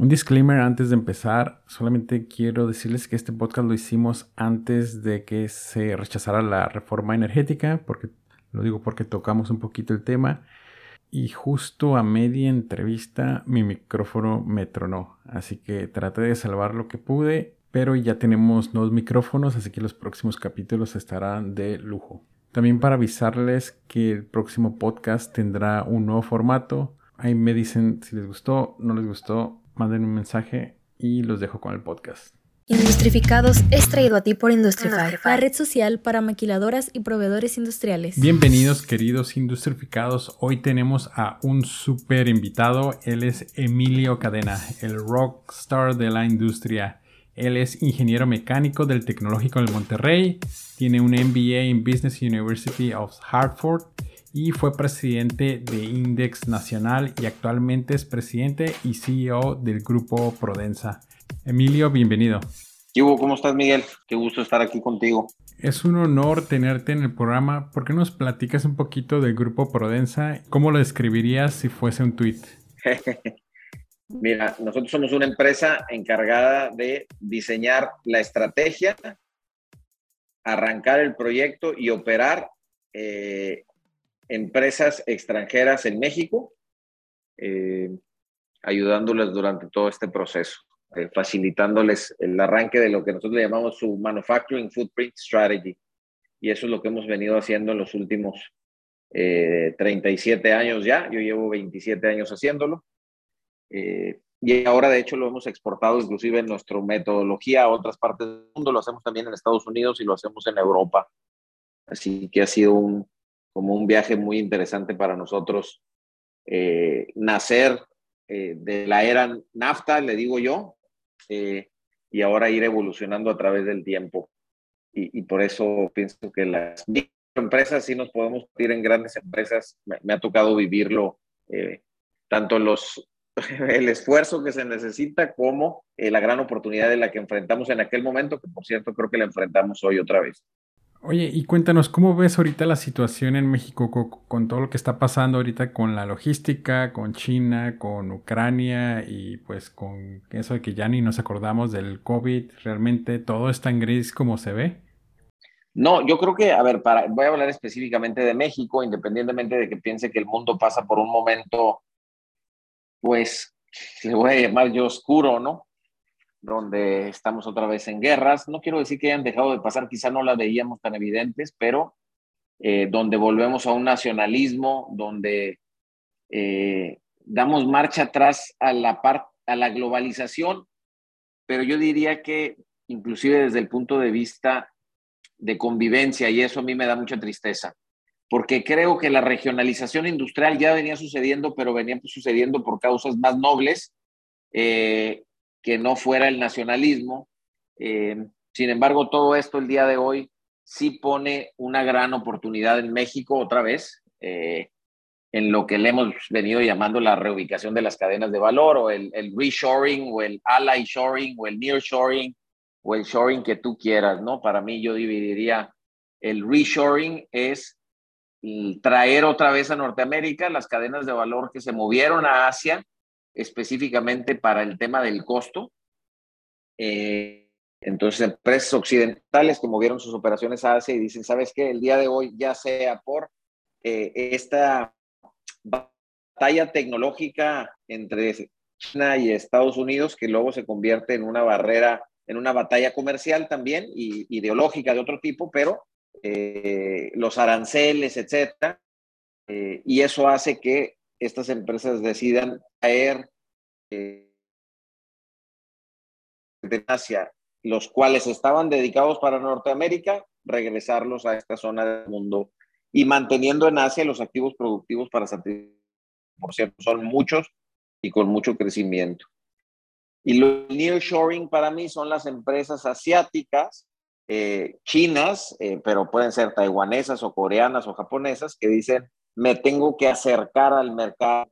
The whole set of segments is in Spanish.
Un disclaimer antes de empezar, solamente quiero decirles que este podcast lo hicimos antes de que se rechazara la reforma energética, porque lo digo porque tocamos un poquito el tema y justo a media entrevista mi micrófono me tronó, así que traté de salvar lo que pude, pero ya tenemos nuevos micrófonos, así que los próximos capítulos estarán de lujo. También para avisarles que el próximo podcast tendrá un nuevo formato. Ahí me dicen si les gustó, no les gustó, manden un mensaje y los dejo con el podcast. Industrificados es traído a ti por Industrify, la red social para maquiladoras y proveedores industriales. Bienvenidos queridos Industrificados, hoy tenemos a un super invitado, él es Emilio Cadena, el rockstar de la industria. Él es ingeniero mecánico del Tecnológico de Monterrey, tiene un MBA en Business University of Hartford y fue presidente de Index Nacional y actualmente es presidente y CEO del grupo Prodensa. Emilio, bienvenido. Hugo, ¿cómo estás, Miguel? Qué gusto estar aquí contigo. Es un honor tenerte en el programa. ¿Por qué nos platicas un poquito del grupo Prodensa? ¿Cómo lo describirías si fuese un tweet? Mira, nosotros somos una empresa encargada de diseñar la estrategia, arrancar el proyecto y operar eh, empresas extranjeras en México, eh, ayudándoles durante todo este proceso, eh, facilitándoles el arranque de lo que nosotros le llamamos su Manufacturing Footprint Strategy. Y eso es lo que hemos venido haciendo en los últimos 37 eh, años ya. Yo llevo 27 años haciéndolo. y ahora, de hecho, lo hemos exportado inclusive en nuestra metodología a otras partes del mundo. Lo hacemos también en Estados Unidos y lo hacemos en Europa. Así que ha sido un, como un viaje muy interesante para nosotros. Eh, nacer eh, de la era nafta, le digo yo, eh, y ahora ir evolucionando a través del tiempo. Y, por eso pienso que las empresas sí nos podemos ir en grandes empresas. Me, ha tocado vivirlo, tanto los, el esfuerzo que se necesita como la gran oportunidad de la que enfrentamos en aquel momento, que por cierto creo que la enfrentamos hoy otra vez. Oye, y cuéntanos, ¿cómo ves ahorita la situación en México con, todo lo que está pasando ahorita con la logística, con China, con Ucrania y pues con eso de que ya ni nos acordamos del COVID? ¿Realmente todo está en gris como se ve? No, yo creo que, a ver, para, voy a hablar específicamente de México, independientemente de que piense que el mundo pasa por un momento, pues, le voy a llamar yo oscuro, ¿no? Donde estamos otra vez en guerras. No quiero decir que hayan dejado de pasar, quizá no las veíamos tan evidentes, pero eh, donde volvemos a un nacionalismo, donde eh, damos marcha atrás a la, a la globalización, pero yo diría que inclusive desde el punto de vista de convivencia, y eso a mí me da mucha tristeza, porque creo que la regionalización industrial ya venía sucediendo, pero venía sucediendo por causas más nobles. Eh, que no fuera el nacionalismo. Eh, sin embargo, todo esto el día de hoy sí pone una gran oportunidad en México otra vez, eh, en lo que le hemos venido llamando la reubicación de las cadenas de valor o el, el reshoring o el ally shoring o el nearshoring o el shoring que tú quieras, ¿no? Para mí yo dividiría el reshoring es traer otra vez a Norteamérica las cadenas de valor que se movieron a Asia específicamente para el tema del costo. Eh, entonces, empresas occidentales que movieron sus operaciones a Asia y dicen, ¿sabes qué? El día de hoy, ya sea por eh, esta batalla tecnológica entre China y Estados Unidos, que luego se convierte en una barrera, en una batalla comercial también y ideológica de otro tipo, pero eh, los aranceles, etcétera, y eso hace que estas empresas decidan traer eh, de Asia, los cuales estaban dedicados para Norteamérica, regresarlos a esta zona del mundo y manteniendo en Asia los activos productivos para satisfacer. Por cierto, son muchos y con mucho crecimiento. Y lo nearshoring para mí son las empresas asiáticas, eh, chinas, eh, pero pueden ser taiwanesas o coreanas o japonesas, que dicen, me tengo que acercar al mercado.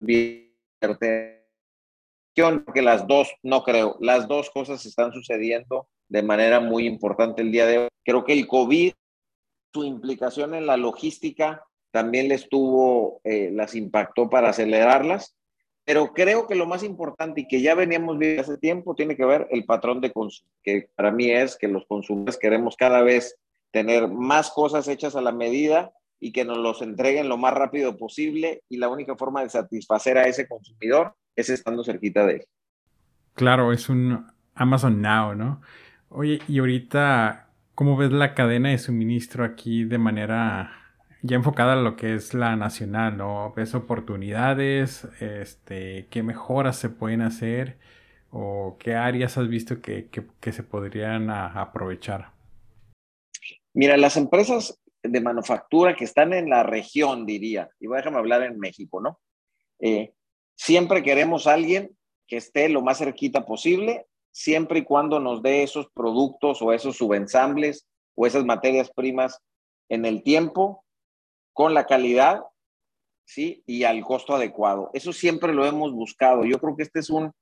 Porque las dos, no creo, las dos cosas están sucediendo de manera muy importante el día de hoy. Creo que el COVID, su implicación en la logística también les tuvo, eh, las impactó para acelerarlas, Pero creo que lo más importante y que ya veníamos viendo hace tiempo tiene que ver el patrón de consumo, que para mí es que los consumidores queremos cada vez tener más cosas hechas a la medida y que nos los entreguen lo más rápido posible y la única forma de satisfacer a ese consumidor es estando cerquita de él. Claro, es un Amazon Now, ¿no? Oye, y ahorita, ¿cómo ves la cadena de suministro aquí de manera ya enfocada a lo que es la nacional, ¿no? ¿Ves oportunidades? Este, ¿Qué mejoras se pueden hacer? ¿O qué áreas has visto que, se podrían aprovechar? Mira, las empresas de manufactura que están en la región, diría, y déjame hablar en México, ¿no? Eh, siempre queremos alguien que esté lo más cerquita posible, siempre y cuando nos dé esos productos o esos subensambles o esas materias primas en el tiempo con la calidad, ¿sí? Y al costo adecuado. Eso siempre lo hemos buscado. Yo creo que este es un,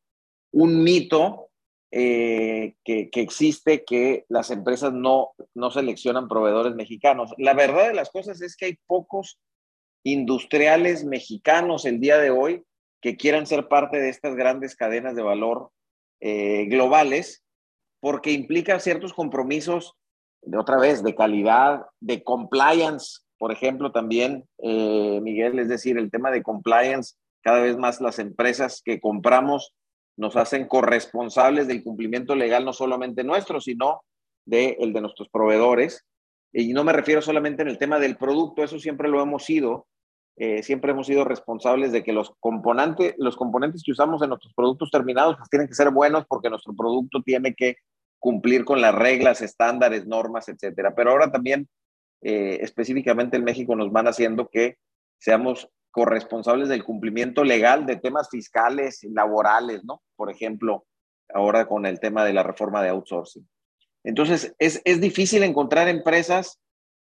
un mito eh, que, existe que las empresas no, no seleccionan proveedores mexicanos. La verdad de las cosas es que hay pocos industriales mexicanos el día de hoy que quieran ser parte de estas grandes cadenas de valor eh, globales, porque implica ciertos compromisos, de otra vez, de calidad, de compliance, por ejemplo, también, eh, Miguel, es decir, el tema de compliance, cada vez más las empresas que compramos nos hacen corresponsables del cumplimiento legal, no solamente nuestro, sino de el de nuestros proveedores. Y no me refiero solamente en el tema del producto, eso siempre lo hemos sido, eh, siempre hemos sido responsables de que los componentes, los componentes que usamos en nuestros productos terminados pues tienen que ser buenos porque nuestro producto tiene que cumplir con las reglas, estándares, normas, etcétera. Pero ahora también eh, específicamente en México nos van haciendo que seamos corresponsables del cumplimiento legal de temas fiscales y laborales, ¿no? Por ejemplo, ahora con el tema de la reforma de outsourcing. Entonces, es, es difícil encontrar empresas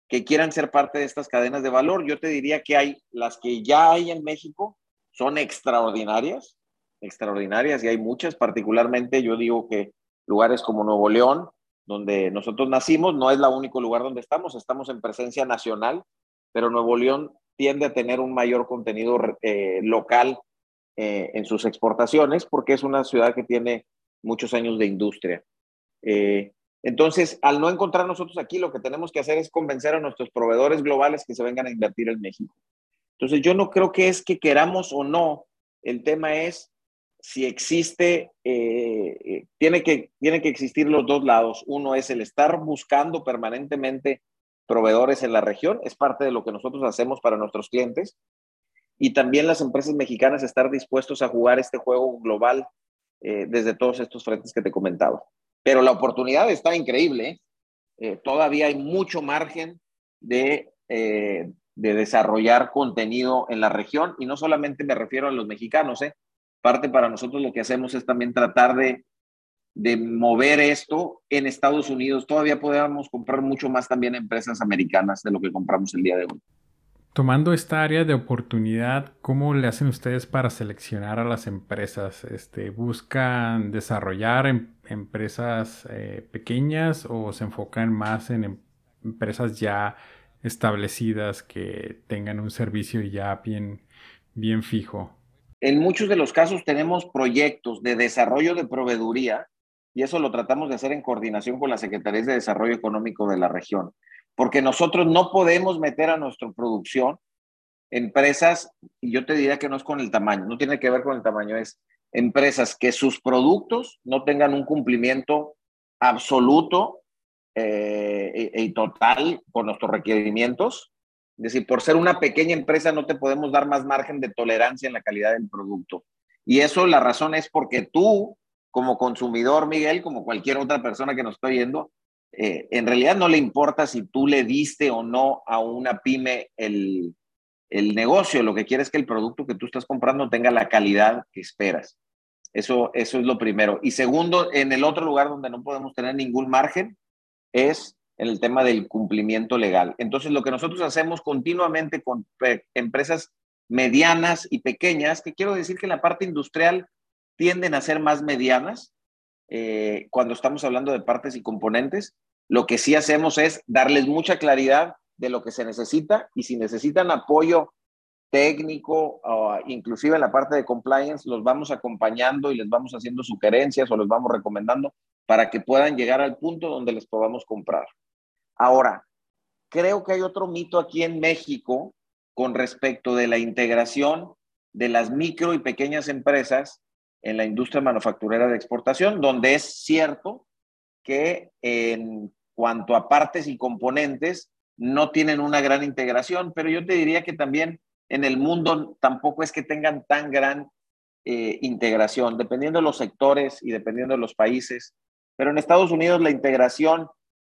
que quieran ser parte de estas cadenas de valor. Yo te diría que hay las que ya hay en México, son extraordinarias, extraordinarias, y hay muchas, particularmente yo digo que lugares como Nuevo León, donde nosotros nacimos, no es el único lugar donde estamos, estamos en presencia nacional, pero Nuevo León tiende a tener un mayor contenido eh, local eh, en sus exportaciones porque es una ciudad que tiene muchos años de industria. Eh, entonces, al no encontrar nosotros aquí, lo que tenemos que hacer es convencer a nuestros proveedores globales que se vengan a invertir en México. Entonces, yo no creo que es que queramos o no, el tema es si existe, tiene, que, tiene que existir los dos lados. Uno es el estar buscando permanentemente proveedores en la región, es parte de lo que nosotros hacemos para nuestros clientes. Y también las empresas mexicanas estar dispuestos a jugar este juego global eh, desde todos estos frentes que te comentaba. Pero la oportunidad está increíble. todavía hay mucho margen de, de desarrollar contenido en la región y no solamente me refiero a los mexicanos, ¿eh? parte para nosotros lo que hacemos es también tratar de, de mover esto en Estados Unidos. Todavía podemos comprar mucho más también empresas americanas de lo que compramos el día de hoy. Tomando esta área de oportunidad, ¿cómo le hacen ustedes para seleccionar a las empresas? Este, ¿Buscan desarrollar em, empresas eh, pequeñas o se enfocan más en em, empresas ya establecidas que tengan un servicio ya bien, bien fijo? En muchos de los casos tenemos proyectos de desarrollo de proveeduría y eso lo tratamos de hacer en coordinación con la Secretaría de Desarrollo Económico de la región, porque nosotros no podemos meter a nuestra producción empresas, y yo te diría que no es con el tamaño, no tiene que ver con el tamaño, es empresas que sus productos no tengan un cumplimiento absoluto eh, y total con nuestros requerimientos es decir, por ser una pequeña empresa no te podemos dar más margen de tolerancia en la calidad del producto. Y eso la razón es porque tú, como consumidor, Miguel, como cualquier otra persona que nos está oyendo, eh, en realidad no le importa si tú le diste o no a una pyme el, el negocio. Lo que quieres es que el producto que tú estás comprando tenga la calidad que esperas. Eso, eso es lo primero. Y segundo, en el otro lugar donde no podemos tener ningún margen es en el tema del cumplimiento legal. Entonces, lo que nosotros hacemos continuamente con empresas medianas y pequeñas, que quiero decir que en la parte industrial tienden a ser más medianas eh, cuando estamos hablando de partes y componentes, lo que sí hacemos es darles mucha claridad de lo que se necesita y si necesitan apoyo técnico, o inclusive en la parte de compliance, los vamos acompañando y les vamos haciendo sugerencias o les vamos recomendando para que puedan llegar al punto donde les podamos comprar. Ahora, creo que hay otro mito aquí en México con respecto de la integración de las micro y pequeñas empresas en la industria manufacturera de exportación, donde es cierto que en cuanto a partes y componentes no tienen una gran integración, pero yo te diría que también en el mundo tampoco es que tengan tan gran eh, integración, dependiendo de los sectores y dependiendo de los países. Pero en Estados Unidos la integración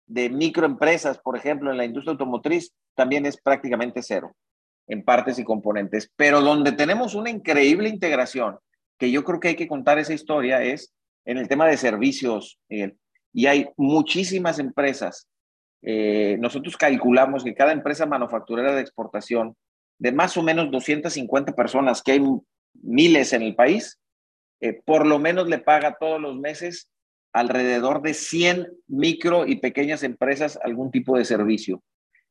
de microempresas, por ejemplo, en la industria automotriz, también es prácticamente cero en partes y componentes. Pero donde tenemos una increíble integración, que yo creo que hay que contar esa historia, es en el tema de servicios. y hay muchísimas empresas. Eh, nosotros calculamos que cada empresa manufacturera de exportación, de más o menos 250 personas, que hay miles en el país, eh, por lo menos le paga todos los meses alrededor de 100 micro y pequeñas empresas algún tipo de servicio.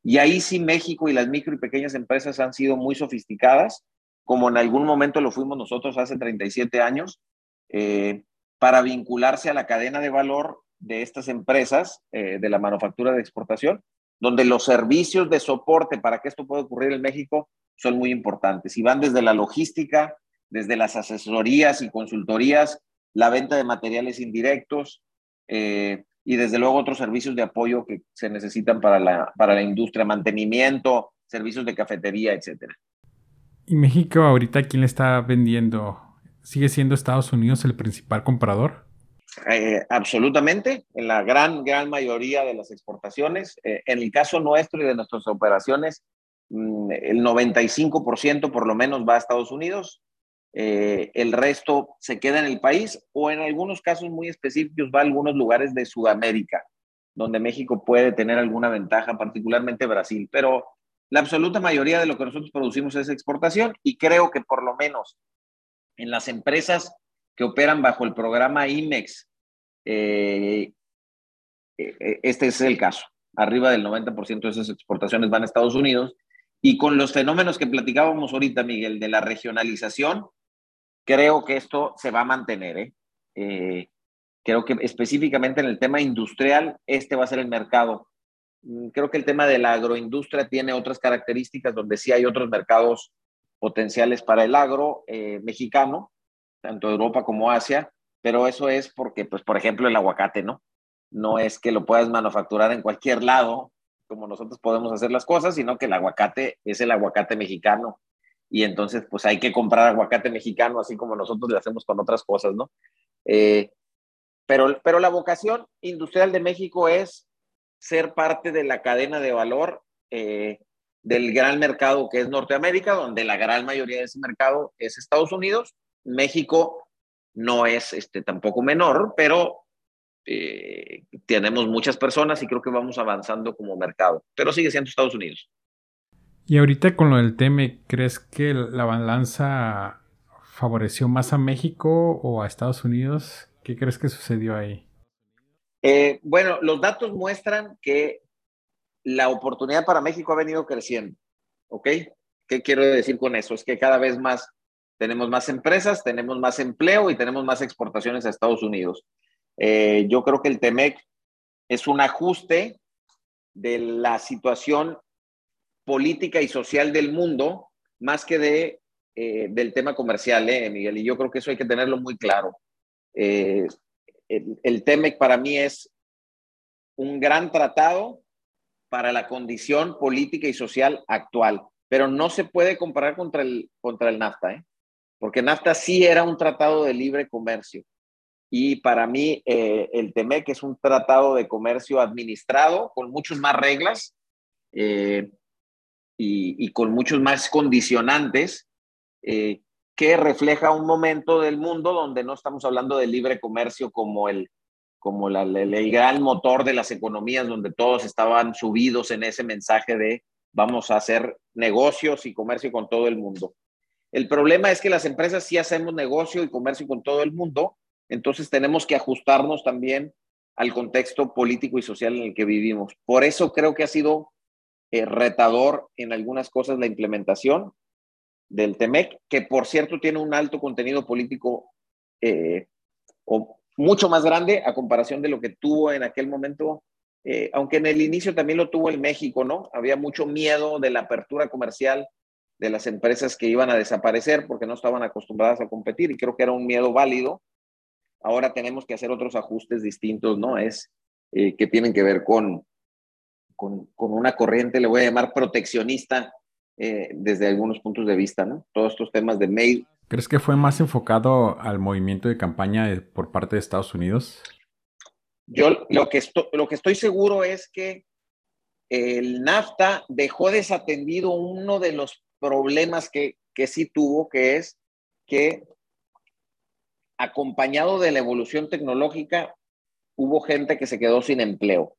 Y ahí sí México y las micro y pequeñas empresas han sido muy sofisticadas, como en algún momento lo fuimos nosotros hace 37 años, eh, para vincularse a la cadena de valor de estas empresas eh, de la manufactura de exportación, donde los servicios de soporte para que esto pueda ocurrir en México son muy importantes y van desde la logística, desde las asesorías y consultorías, la venta de materiales indirectos eh, y desde luego otros servicios de apoyo que se necesitan para la, para la industria, mantenimiento, servicios de cafetería, etc. ¿Y México ahorita quién le está vendiendo? ¿Sigue siendo Estados Unidos el principal comprador? Eh, absolutamente, en la gran, gran mayoría de las exportaciones. Eh, en el caso nuestro y de nuestras operaciones, mm, el 95% por lo menos va a Estados Unidos, eh, el resto se queda en el país o en algunos casos muy específicos va a algunos lugares de Sudamérica, donde México puede tener alguna ventaja, particularmente Brasil, pero la absoluta mayoría de lo que nosotros producimos es exportación y creo que por lo menos en las empresas que operan bajo el programa IMEX, eh, eh, este es el caso. Arriba del 90% de esas exportaciones van a Estados Unidos. Y con los fenómenos que platicábamos ahorita, Miguel, de la regionalización, creo que esto se va a mantener. ¿eh? ¿eh? creo que específicamente en el tema industrial, este va a ser el mercado. Mm, creo que el tema de la agroindustria tiene otras características donde sí hay otros mercados potenciales para el agro eh, mexicano, tanto Europa como Asia, pero eso es porque, pues, por ejemplo, el aguacate, ¿no? No es que lo puedas manufacturar en cualquier lado, como nosotros podemos hacer las cosas, sino que el aguacate es el aguacate mexicano y entonces pues hay que comprar aguacate mexicano, así como nosotros le hacemos con otras cosas, ¿no? Eh, pero, pero la vocación industrial de México es ser parte de la cadena de valor eh, del gran mercado que es Norteamérica, donde la gran mayoría de ese mercado es Estados Unidos. México no es este, tampoco menor, pero eh, tenemos muchas personas y creo que vamos avanzando como mercado, pero sigue siendo Estados Unidos. Y ahorita con lo del TEME, ¿crees que la balanza favoreció más a México o a Estados Unidos? ¿Qué crees que sucedió ahí? Eh, bueno, los datos muestran que la oportunidad para México ha venido creciendo. ¿Ok? ¿Qué quiero decir con eso? Es que cada vez más tenemos más empresas, tenemos más empleo y tenemos más exportaciones a Estados Unidos. Eh, yo creo que el TEMEC es un ajuste de la situación política y social del mundo más que de, eh, del tema comercial, ¿eh, Miguel? Y yo creo que eso hay que tenerlo muy claro. El, el TEMEC para mí es un gran tratado para la condición política y social actual, pero no se puede comparar contra el, contra el NAFTA, ¿eh? porque NAFTA sí era un tratado de libre comercio. Y para mí eh, el TEMEC es un tratado de comercio administrado con muchas más reglas, eh, y, con muchos más condicionantes eh, que refleja un momento del mundo donde no estamos hablando de libre comercio como el como el gran motor de las economías donde todos estaban subidos en ese mensaje de vamos a hacer negocios y comercio con todo el mundo. El problema es que las empresas sí hacemos negocio y comercio con todo el mundo, entonces tenemos que ajustarnos también al contexto político y social en el que vivimos. Por eso creo que ha sido eh, retador en algunas cosas la implementación. Del TEMEC, que por cierto tiene un alto contenido político eh, o mucho más grande a comparación de lo que tuvo en aquel momento, eh, aunque en el inicio también lo tuvo el México, ¿no? Había mucho miedo de la apertura comercial de las empresas que iban a desaparecer porque no estaban acostumbradas a competir y creo que era un miedo válido. Ahora tenemos que hacer otros ajustes distintos, ¿no? Es eh, que tienen que ver con, con, con, una corriente, le voy a llamar proteccionista eh, desde algunos puntos de vista, ¿no? Todos estos temas de mail. ¿Crees que fue más enfocado al movimiento de campaña por parte de Estados Unidos? Yo lo que, lo que estoy seguro es que el NAFTA dejó desatendido uno de los problemas que, que sí tuvo, que es que acompañado de la evolución tecnológica, hubo gente que se quedó sin empleo.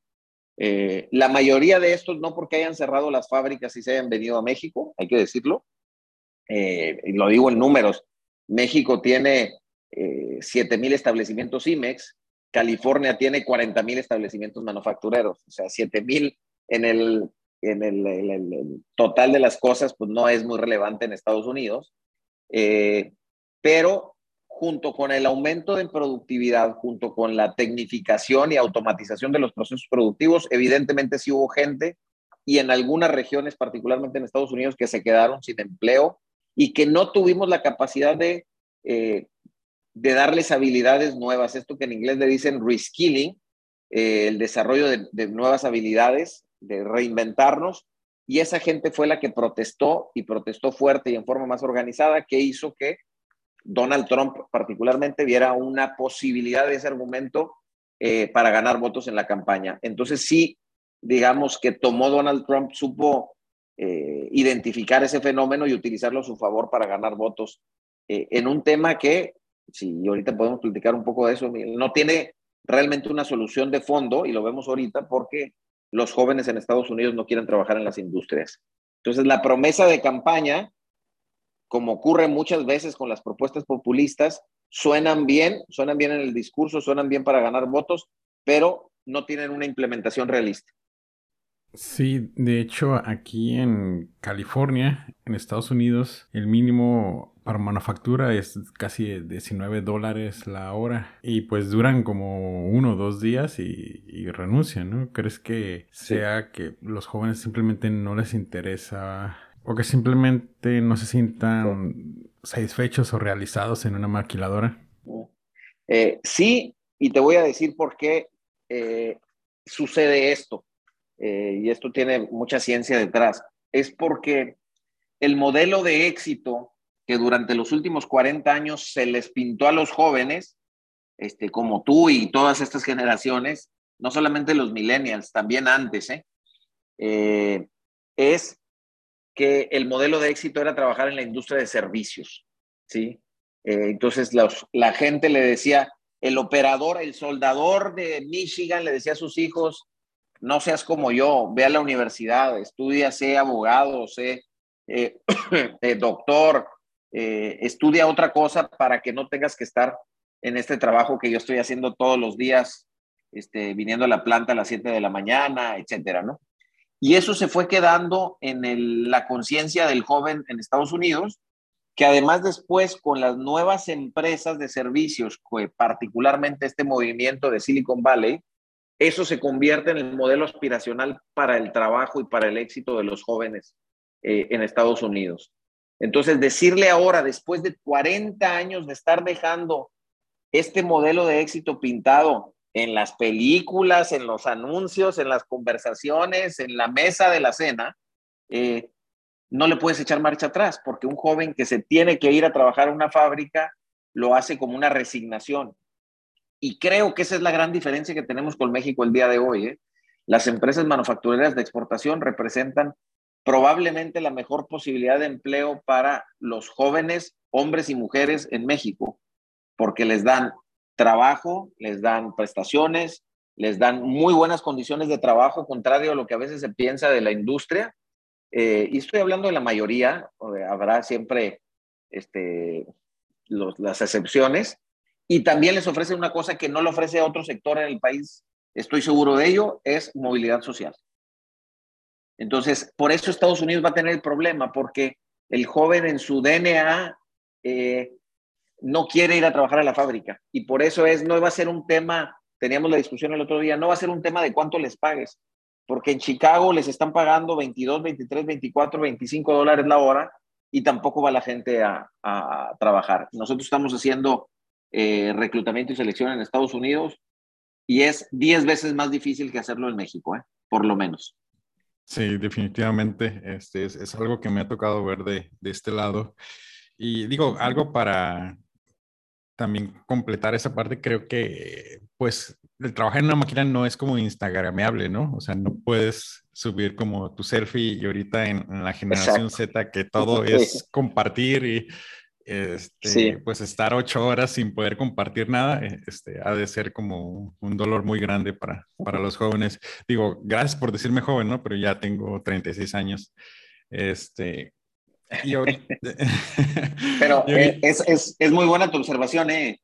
Eh, la mayoría de estos no porque hayan cerrado las fábricas y se hayan venido a México, hay que decirlo. Eh, y lo digo en números. México tiene eh, 7 mil establecimientos IMEX, California tiene 40 mil establecimientos manufactureros, o sea, 7 mil en el en el, total de las cosas, pues no es muy relevante en Estados Unidos, eh, pero junto con el aumento de productividad, junto con la tecnificación y automatización de los procesos productivos, evidentemente sí hubo gente y en algunas regiones, particularmente en Estados Unidos, que se quedaron sin empleo y que no tuvimos la capacidad de, eh, de darles habilidades nuevas, esto que en inglés le dicen reskilling, eh, el desarrollo de, de, nuevas habilidades de reinventarnos, y esa gente fue la que protestó y protestó fuerte y en forma más organizada, que hizo que Donald Trump particularmente viera una posibilidad de ese argumento eh, para ganar votos en la campaña. Entonces sí, digamos que tomó Donald Trump, supo eh, identificar ese fenómeno y utilizarlo a su favor para ganar votos eh, en un tema que, si ahorita podemos platicar un poco de eso, no tiene realmente una solución de fondo y lo vemos ahorita porque los jóvenes en Estados Unidos no quieren trabajar en las industrias. Entonces, la promesa de campaña, como ocurre muchas veces con las propuestas populistas, suenan bien, suenan bien en el discurso, suenan bien para ganar votos, pero no tienen una implementación realista. Sí, de hecho aquí en California, en Estados Unidos, el mínimo para manufactura es casi 19 dólares la hora y pues duran como uno o dos días y, renuncian, ¿no? ¿Crees que sea que los jóvenes simplemente no les interesa o que simplemente no se sientan satisfechos o realizados en una maquiladora? Eh, sí, y te voy a decir por qué eh, sucede esto. Eh, y esto tiene mucha ciencia detrás, es porque el modelo de éxito que durante los últimos 40 años se les pintó a los jóvenes, este, como tú y todas estas generaciones, no solamente los millennials, también antes, es que el modelo de éxito era trabajar en la industria de servicios, ¿sí? entonces la gente le decía, el operador, el soldador de Michigan le decía a sus hijos, no seas como yo, ve a la universidad, estudia, sé abogado, sé eh, eh, doctor, eh, estudia otra cosa para que no tengas que estar en este trabajo que yo estoy haciendo todos los días, este, viniendo a la planta a las 7 de la mañana, etcétera, ¿no? Y eso se fue quedando en la conciencia del joven en Estados Unidos, que además después con las nuevas empresas de servicios, particularmente este movimiento de Silicon Valley, eso se convierte en el modelo aspiracional para el trabajo y para el éxito de los jóvenes eh, en Estados Unidos. Entonces, decirle ahora, después de 40 años de estar dejando este modelo de éxito pintado en las películas, en los anuncios, en las conversaciones, en la mesa de la cena, eh, no le puedes echar marcha atrás, porque un joven que se tiene que ir a trabajar a una fábrica lo hace como una resignación. Y creo que esa es la gran diferencia que tenemos con México el día de hoy. ¿eh? Las empresas manufactureras de exportación representan probablemente la mejor posibilidad de empleo para los jóvenes, hombres y mujeres en México, porque les dan trabajo, les dan prestaciones, les dan muy buenas condiciones de trabajo, contrario a lo que a veces se piensa de la industria. Eh, y estoy hablando de la mayoría, habrá siempre este, las excepciones, y también les ofrece una cosa que no le ofrece a otro sector en el país, estoy seguro de ello, es movilidad social. Entonces, por eso Estados Unidos va a tener el problema, porque el joven en su DNA eh, no quiere ir a trabajar a la fábrica. Y por eso es, no va a ser un tema, teníamos la discusión el otro día, no va a ser un tema de cuánto les pagues, porque en Chicago les están pagando 22, 23, 24, 25 dólares la hora y tampoco va la gente a, trabajar. Nosotros estamos haciendo eh, reclutamiento y selección en Estados Unidos y es 10 veces más difícil que hacerlo en México, ¿eh? por lo menos. Sí, definitivamente. Este es, algo que me ha tocado ver de, de, este lado. Y digo, algo para también completar esa parte, creo que pues el trabajar en una máquina no es como instagramable, ¿no? O sea, no puedes subir como tu selfie y ahorita en, la generación Z que todo es compartir y este, pues estar ocho horas sin poder compartir nada, eh, este, ha de ser como un dolor muy grande para, para los jóvenes. Digo, gracias por decirme joven, ¿no? Pero ya tengo 36 años. Este, y Pero eh, es, es, es, muy buena tu observación, ¿eh?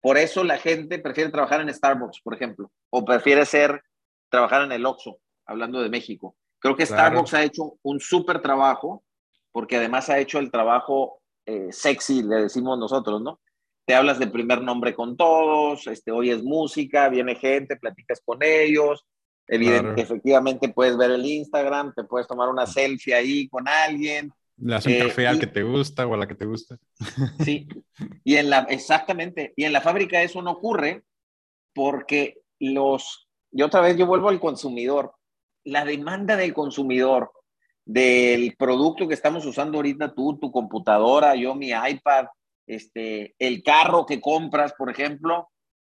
Por eso la gente prefiere trabajar en Starbucks, por ejemplo, o prefiere ser, trabajar en el Oxxo, hablando de México. Creo que Starbucks ha hecho un súper trabajo, porque además ha hecho el trabajo eh, sexy, le decimos nosotros, ¿no? Te hablas del primer nombre con todos, este, oyes música, viene gente, platicas con ellos, evidente, efectivamente puedes ver el Instagram, te puedes tomar una selfie ahí con alguien, le das un eh, café al que te gusta o a la que te gusta. Sí, y en la, exactamente, y en la fábrica eso no ocurre porque los, y otra vez yo vuelvo al consumidor, la demanda del consumidor, del producto que estamos usando ahorita tú, tu computadora, yo mi iPad, este, el carro que compras, por ejemplo,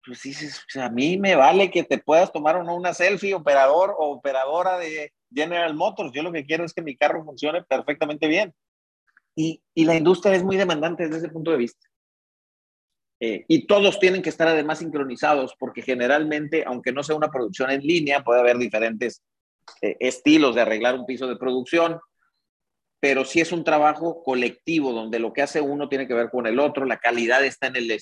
pues dices, a mí me vale que te puedas tomar o no una selfie, operador o operadora de General Motors. Yo lo que quiero es que mi carro funcione perfectamente bien. Y, y la industria es muy demandante desde ese punto de vista. Eh, y todos tienen que estar además sincronizados porque generalmente, aunque no sea una producción en línea, puede haber diferentes eh, estilos de arreglar un piso de producción, pero sí es un trabajo colectivo donde lo que hace uno tiene que ver con el otro, la calidad está en el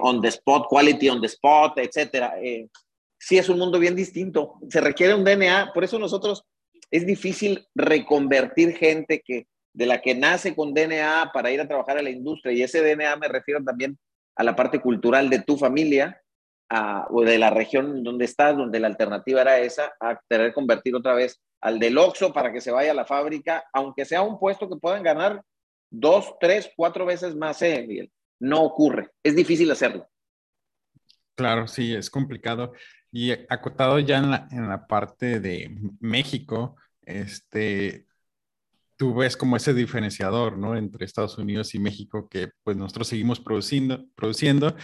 on the spot, quality on the spot, etcétera. Eh, sí es un mundo bien distinto. Se requiere un DNA, por eso nosotros es difícil reconvertir gente que de la que nace con DNA para ir a trabajar a la industria y ese DNA me refiero también a la parte cultural de tu familia o de la región donde estás, donde la alternativa era esa, a tener que convertir otra vez al del Oxxo para que se vaya a la fábrica, aunque sea un puesto que puedan ganar dos, tres, cuatro veces más, eh, No ocurre, es difícil hacerlo. Claro, sí, es complicado. Y acotado ya en la, en la parte de México, este, tú ves como ese diferenciador, ¿no? Entre Estados Unidos y México, que pues nosotros seguimos produciendo, produciendo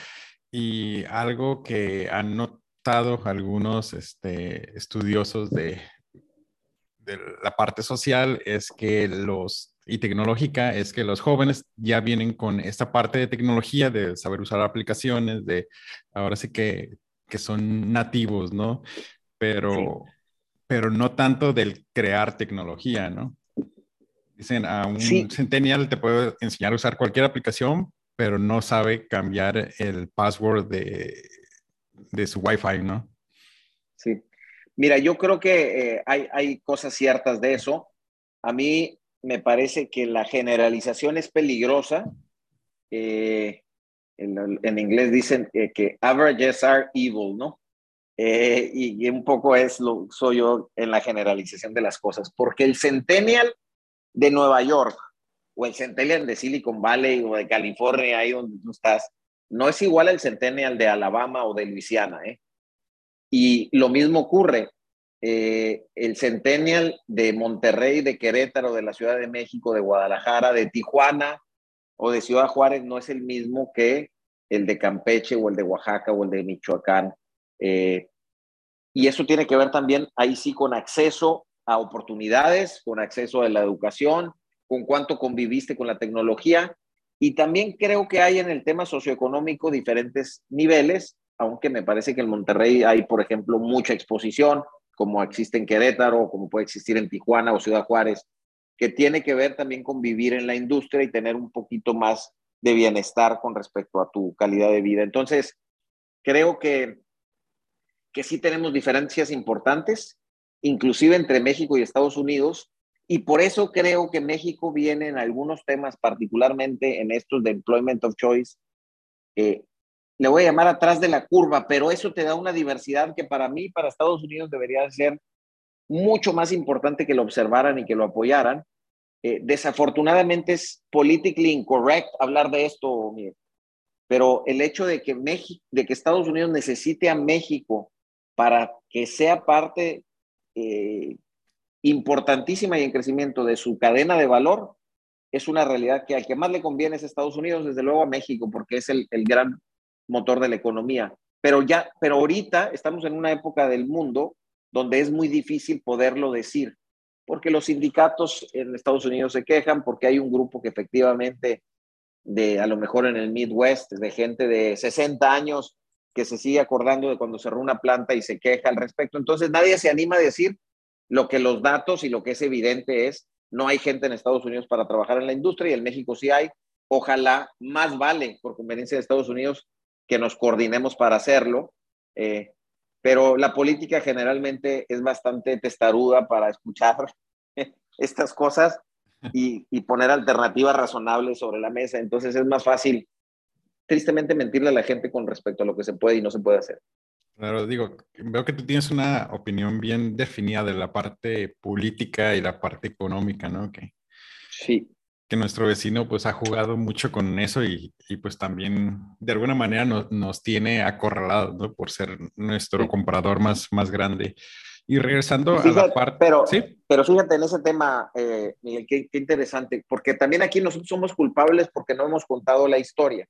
y algo que han notado algunos este, estudiosos de, de la parte social es que los, y tecnológica, es que los jóvenes ya vienen con esta parte de tecnología, de saber usar aplicaciones, de ahora sí que que son nativos, ¿no? Pero, pero no tanto del crear tecnología, ¿no? Dicen, a un centennial te puede enseñar a usar cualquier aplicación, pero no sabe cambiar el password de, de su Wi-Fi, ¿no? Sí. Mira, yo creo que eh, hay, hay cosas ciertas de eso. A mí me parece que la generalización es peligrosa. Eh, en, inglés dicen eh, que averages are evil, ¿no? Eh, y, un poco es lo soy yo en la generalización de las cosas, porque el centennial de Nueva York o el centennial de Silicon Valley o de California, ahí donde tú estás, no es igual al centennial de Alabama o de Luisiana, ¿eh? Y lo mismo ocurre, eh, el centennial de Monterrey, de Querétaro, de la Ciudad de México, de Guadalajara, de Tijuana, o de Ciudad Juárez no es el mismo que el de Campeche o el de Oaxaca o el de Michoacán. Eh, y eso tiene que ver también ahí sí con acceso a oportunidades, con acceso a la educación, con cuánto conviviste con la tecnología. Y también creo que hay en el tema socioeconómico diferentes niveles, aunque me parece que en Monterrey hay, por ejemplo, mucha exposición, como existe en Querétaro, como puede existir en Tijuana o Ciudad Juárez, que tiene que ver también con vivir en la industria y tener un poquito más de bienestar con respecto a tu calidad de vida. Entonces, creo que, que sí tenemos diferencias importantes, inclusive entre México y Estados Unidos, y por eso creo que México viene en algunos temas, particularmente en estos de employment of choice, eh, le voy a llamar atrás de la curva, pero eso te da una diversidad que para mí, para Estados Unidos, debería ser mucho más importante que lo observaran y que lo apoyaran. Eh, desafortunadamente es politically incorrect hablar de esto, pero el hecho de que, México, de que Estados Unidos necesite a México para que sea parte eh, importantísima y en crecimiento de su cadena de valor, es una realidad que al que más le conviene es Estados Unidos, desde luego a México, porque es el, el gran motor de la economía. Pero ya, pero ahorita estamos en una época del mundo donde es muy difícil poderlo decir, porque los sindicatos en Estados Unidos se quejan, porque hay un grupo que efectivamente de a lo mejor en el Midwest, de gente de 60 años que se sigue acordando de cuando cerró una planta y se queja al respecto. Entonces nadie se anima a decir lo que los datos y lo que es evidente es, no hay gente en Estados Unidos para trabajar en la industria y en México sí hay. Ojalá más vale, por conveniencia de Estados Unidos, que nos coordinemos para hacerlo. Eh, pero la política generalmente es bastante testaruda para escuchar estas cosas y, y, poner alternativas razonables sobre la mesa. Entonces es más fácil, tristemente, mentirle a la gente con respecto a lo que se puede y no se puede hacer. Claro, digo, veo que tú tienes una opinión bien definida de la parte política y la parte económica, ¿no? Que, sí. Que nuestro vecino pues ha jugado mucho con eso y, y pues también de alguna manera no, nos tiene acorralados, ¿no? Por ser nuestro comprador más, más grande. Y regresando a la parte... Pero, ¿sí? pero fíjate en ese tema, eh, Miguel, qué, qué interesante, porque también aquí nosotros somos culpables porque no hemos contado la historia.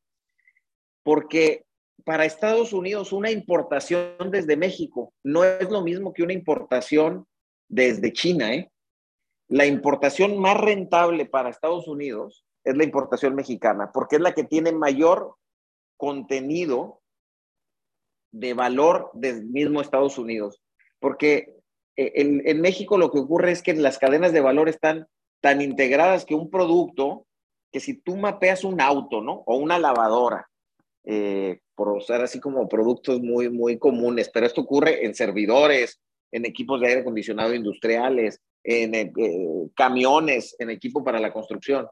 Porque para Estados Unidos una importación desde México no es lo mismo que una importación desde China. ¿eh? La importación más rentable para Estados Unidos es la importación mexicana, porque es la que tiene mayor contenido de valor del mismo Estados Unidos. Porque eh, en, en México lo que ocurre es que las cadenas de valor están tan integradas que un producto, que si tú mapeas un auto, ¿no? O una lavadora, eh, por usar así como productos muy, muy comunes, pero esto ocurre en servidores, en equipos de aire acondicionado industriales, en eh, camiones, en equipo para la construcción.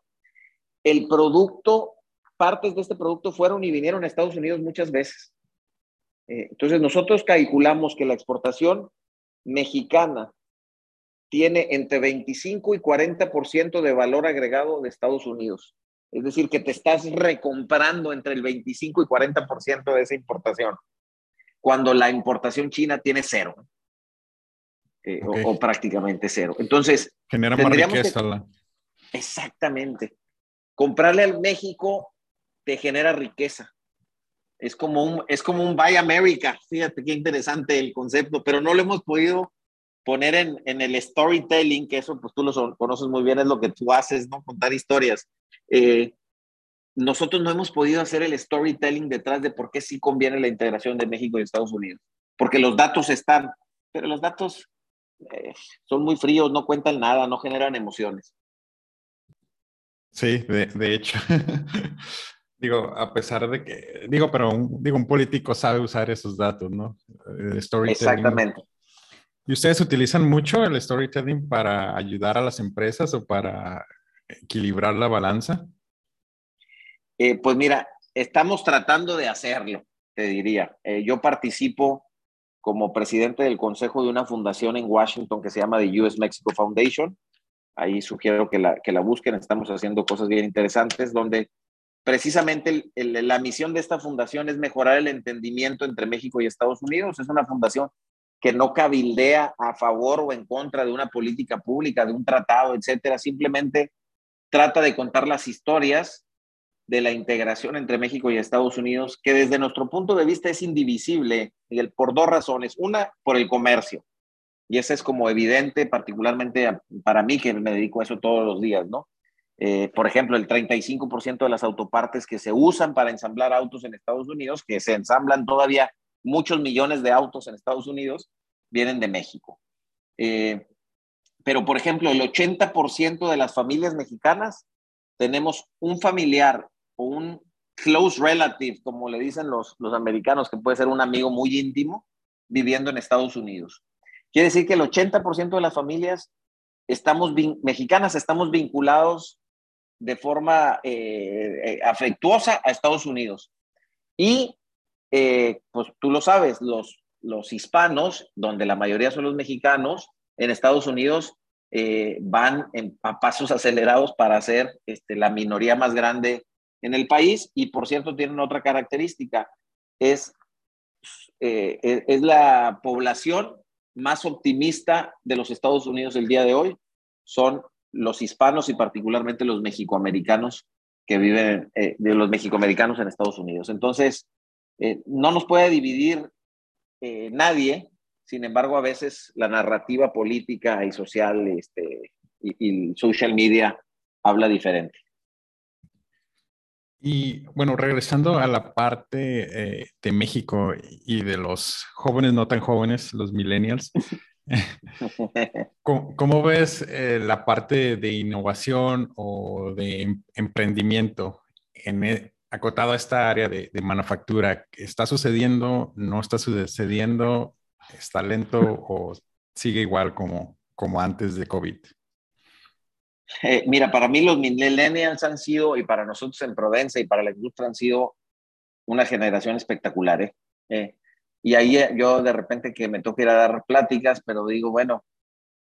El producto, partes de este producto fueron y vinieron a Estados Unidos muchas veces. Eh, entonces nosotros calculamos que la exportación mexicana tiene entre 25 y 40% de valor agregado de Estados Unidos. Es decir, que te estás recomprando entre el 25 y 40% de esa importación, cuando la importación china tiene cero. Eh, o, prácticamente cero. Entonces, genera más riqueza. Exactamente. Comprarle al México te genera riqueza. Es como un, es como un Buy America. Fíjate qué interesante el concepto, pero no lo hemos podido poner en, en el storytelling, que eso pues tú lo conoces muy bien, es lo que tú haces, ¿no? Contar historias. Eh, nosotros no hemos podido hacer el storytelling detrás de por qué sí conviene la integración de México y Estados Unidos. Porque los datos están, pero los datos eh, son muy fríos, no cuentan nada, no generan emociones. Sí, de, de hecho. digo, a pesar de que, digo, pero un, digo, un político sabe usar esos datos, ¿no? El storytelling. Exactamente. ¿Y ustedes utilizan mucho el storytelling para ayudar a las empresas o para equilibrar la balanza? Eh, pues mira, estamos tratando de hacerlo, te diría. Eh, yo participo como presidente del consejo de una fundación en Washington que se llama the US Mexico Foundation. Ahí sugiero que la, que la busquen. Estamos haciendo cosas bien interesantes donde precisamente la misión de esta fundación es mejorar el entendimiento entre México y Estados Unidos. Es una fundación que no cabildea a favor o en contra de una política pública, de un tratado, etcétera. Simplemente trata de contar las historias de la integración entre México y Estados Unidos, que desde nuestro punto de vista es indivisible, por dos razones. Una, por el comercio. Y eso es como evidente, particularmente para mí, que me dedico a eso todos los días, ¿no? Eh, por ejemplo, el 35% de las autopartes que se usan para ensamblar autos en Estados Unidos, que se ensamblan todavía muchos millones de autos en Estados Unidos, vienen de México. Eh, pero, por ejemplo, el 80% de las familias mexicanas tenemos un familiar o un close relative, como le dicen los, los americanos, que puede ser un amigo muy íntimo, viviendo en Estados Unidos. Quiere decir que el 80% de las familias estamos, mexicanas, estamos vinculados de forma eh, eh, afectuosa a Estados Unidos. Y, eh, pues tú lo sabes, los, los hispanos, donde la mayoría son los mexicanos, en Estados Unidos van en, a pasos acelerados para ser este, la minoría más grande en el país y por cierto tienen otra característica, es, es la población más optimista de los Estados Unidos el día de hoy, son los hispanos y particularmente los mexicoamericanos que viven, eh, de los mexicoamericanos en Estados Unidos. Entonces, eh, no nos puede dividir eh, nadie, sin embargo, a veces la narrativa política y social este, y, y social media habla diferente. Y bueno, regresando a la parte de México y de los jóvenes no tan jóvenes, los millennials, ¿Cómo, ves eh, la parte de innovación o de em, emprendimiento en, e, acotado a esta área de, manufactura? ¿Está sucediendo? ¿No está sucediendo? ¿Está lento o sigue igual como, como antes de COVID? Eh, mira, para mí los millennials han sido, y para nosotros en Provenza y para la industria han sido una generación espectacular. ¿eh? eh y ahí eh, yo de repente que me toca ir a dar pláticas, pero digo, bueno,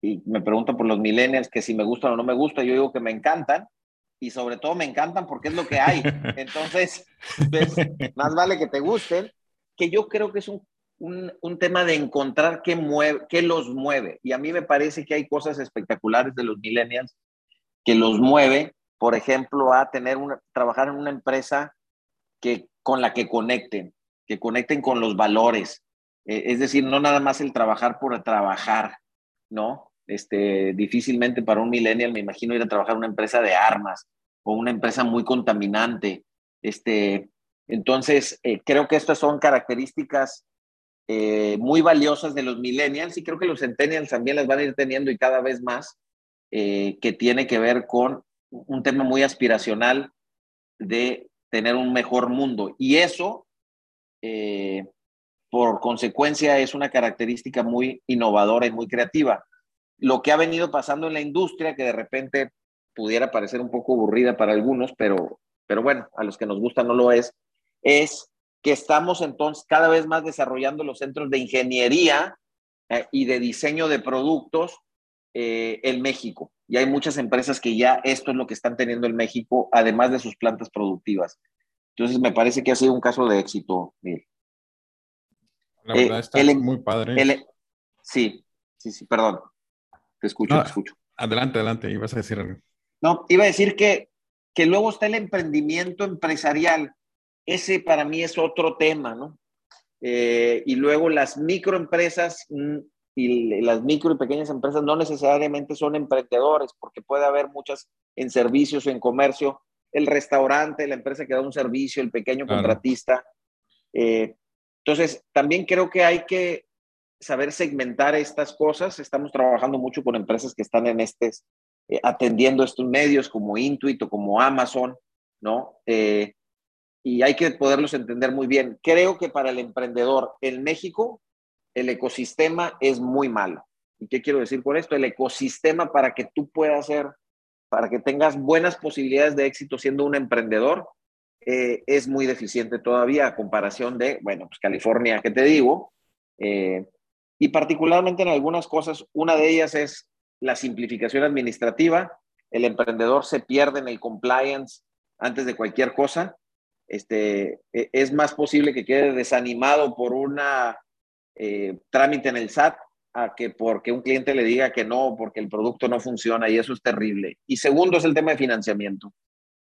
y me pregunto por los millennials que si me gustan o no me gustan, yo digo que me encantan y sobre todo me encantan porque es lo que hay. Entonces, pues, más vale que te gusten, que yo creo que es un, un, un, tema de encontrar qué, mueve, qué los mueve. Y a mí me parece que hay cosas espectaculares de los millennials que los mueve, por ejemplo, a tener una, trabajar en una empresa que, con la que conecten, que conecten con los valores. Eh, es decir, no nada más el trabajar por trabajar, ¿no? Este, difícilmente para un millennial me imagino ir a trabajar una empresa de armas o una empresa muy contaminante. Este, entonces, eh, creo que estas son características eh, muy valiosas de los millennials y creo que los centennials también las van a ir teniendo y cada vez más, que tiene que ver con un tema muy aspiracional de tener un mejor mundo. Y eso eh, por consecuencia es una característica muy innovadora y muy creativa. Lo que ha venido pasando en la industria, que de repente pudiera parecer un poco aburrida para algunos, pero, pero bueno, a los que nos gusta no lo es, es que estamos entonces cada vez más desarrollando los centros de ingeniería eh, y de diseño de productos eh, en México. Y hay muchas empresas que ya esto es lo que están teniendo en México, además de sus plantas productivas. Entonces me parece que ha sido un caso de éxito, La verdad eh, está muy padre. sí, sí, sí, perdón. Te escucho, te escucho. Adelante, adelante, ibas a decir algo. No, iba a decir que, que luego está el emprendimiento empresarial. Ese para mí es otro tema, ¿no? Eh, y luego las microempresas mm, y las micro y pequeñas empresas no necesariamente son emprendedores, porque puede haber muchas en servicios o en comercio el restaurante, la empresa que da un servicio, el pequeño contratista. Eh, entonces, también creo que hay que saber segmentar estas cosas. Estamos trabajando mucho con empresas que están en este, eh, atendiendo estos medios como Intuit o como Amazon, ¿no? Eh, y hay que poderlos entender muy bien. Creo que para el emprendedor en México, el ecosistema es muy malo. ¿Y qué quiero decir con esto? El ecosistema para que tú puedas ser para que tengas buenas posibilidades de éxito siendo un emprendedor, eh, es muy deficiente todavía a comparación de, bueno, pues California, ¿qué te digo? Eh, y particularmente en algunas cosas, una de ellas es la simplificación administrativa. El emprendedor se pierde en el compliance antes de cualquier cosa. Este, e, es más posible que quede desanimado por una eh, trámite en el SAT a que porque un cliente le diga que no, porque el producto no funciona y eso es terrible. Y segundo es el tema de financiamiento.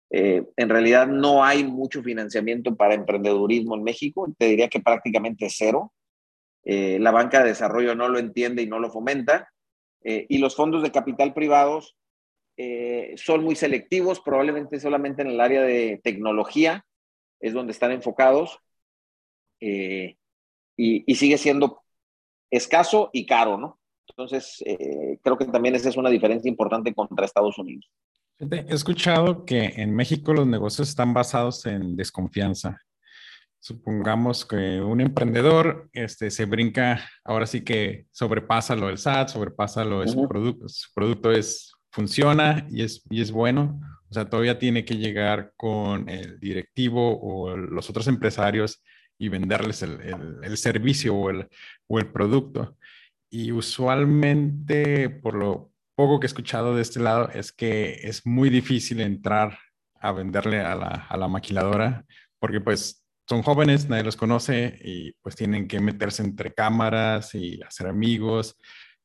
Eh, en realidad no hay mucho financiamiento para emprendedurismo en México, te diría que prácticamente cero. Eh, la banca de desarrollo no lo entiende y no lo fomenta. Eh, y los fondos de capital privados son muy selectivos, probablemente solamente en el área de tecnología es donde están enfocados. y, y sigue siendo escaso y caro, ¿no? Entonces, eh, creo que también esa es una diferencia importante contra Estados Unidos. He escuchado que en México los negocios están basados en desconfianza. supongamos que un emprendedor este, se brinca, ahora sí que sobrepasa lo del SAT, sobrepasa lo de su producto, su producto es, funciona y es, y es bueno, o sea, todavía tiene que llegar con el directivo o los otros empresarios y venderles el, el, servicio o el, o el producto. Y usualmente, por lo poco que he escuchado de este lado, es que es muy difícil entrar a venderle a la, a la maquiladora, porque pues son jóvenes, nadie los conoce y pues tienen que meterse entre cámaras y hacer amigos.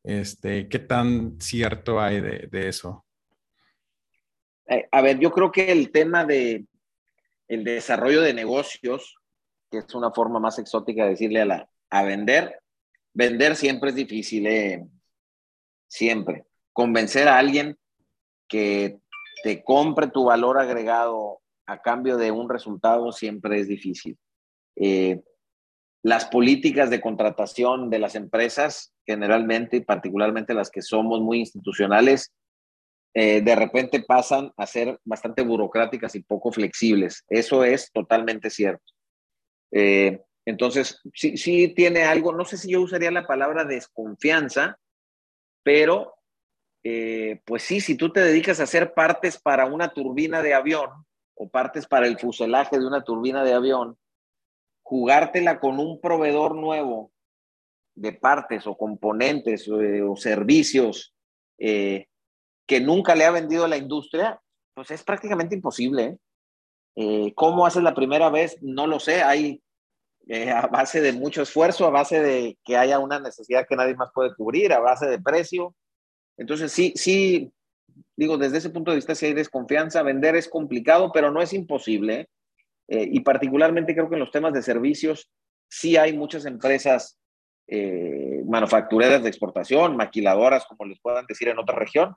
Este, ¿Qué tan cierto hay de, eso? Eh, a ver, yo creo que el tema de el desarrollo de negocios, que es una forma más exótica de decirle a la a vender, vender siempre es difícil, eh, siempre. Convencer a alguien que te compre tu valor agregado a cambio de un resultado siempre es difícil. Eh, las políticas de contratación de las empresas, generalmente y particularmente las que somos muy institucionales, eh, de repente pasan a ser bastante burocráticas y poco flexibles. Eso es totalmente cierto. Eh, entonces, sí, sí tiene algo, no sé si yo usaría la palabra desconfianza, pero pues sí, si tú te dedicas a hacer partes para una turbina de avión, o partes para el fuselaje de una turbina de avión, jugártela con un proveedor nuevo de partes o componentes o, eh, servicios eh, que nunca le ha vendido la industria, pues es prácticamente imposible. ¿Eh? ¿Cómo haces la primera vez? No lo sé. Hay a base de mucho esfuerzo, a base de que haya una necesidad que nadie más puede cubrir, a base de precio. Entonces, sí, sí, digo, desde ese punto de vista, si hay desconfianza, vender es complicado, pero no es imposible. Eh, y particularmente creo que en los temas de servicios, sí hay muchas empresas eh, manufactureras de exportación, maquiladoras, como les puedan decir en otra región,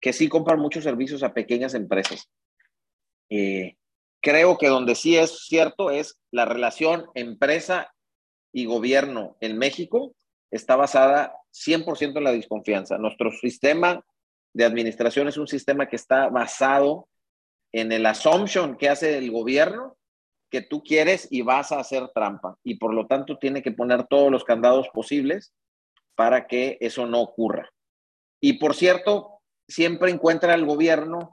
que sí compran muchos servicios a pequeñas empresas. Eh, creo que donde sí es cierto es la relación empresa y gobierno en México está basada 100% en la desconfianza. Nuestro sistema de administración es un sistema que está basado en el assumption que hace el gobierno que tú quieres y vas a hacer trampa. Y por lo tanto tiene que poner todos los candados posibles para que eso no ocurra. Y por cierto, siempre encuentra el gobierno